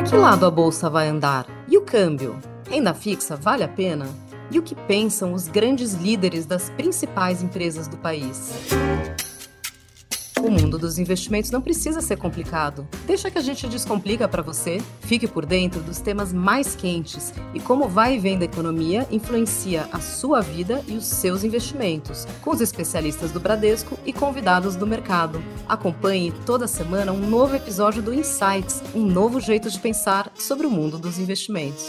Para que lado a bolsa vai andar? E o câmbio? Renda fixa vale a pena? E o que pensam os grandes líderes das principais empresas do país? O mundo dos investimentos não precisa ser complicado. Deixa que a gente descomplica para você. Fique por dentro dos temas mais quentes e como vai e vem da economia influencia a sua vida e os seus investimentos, com os especialistas do Bradesco e convidados do mercado. Acompanhe toda semana um novo episódio do Insights, um novo jeito de pensar sobre o mundo dos investimentos.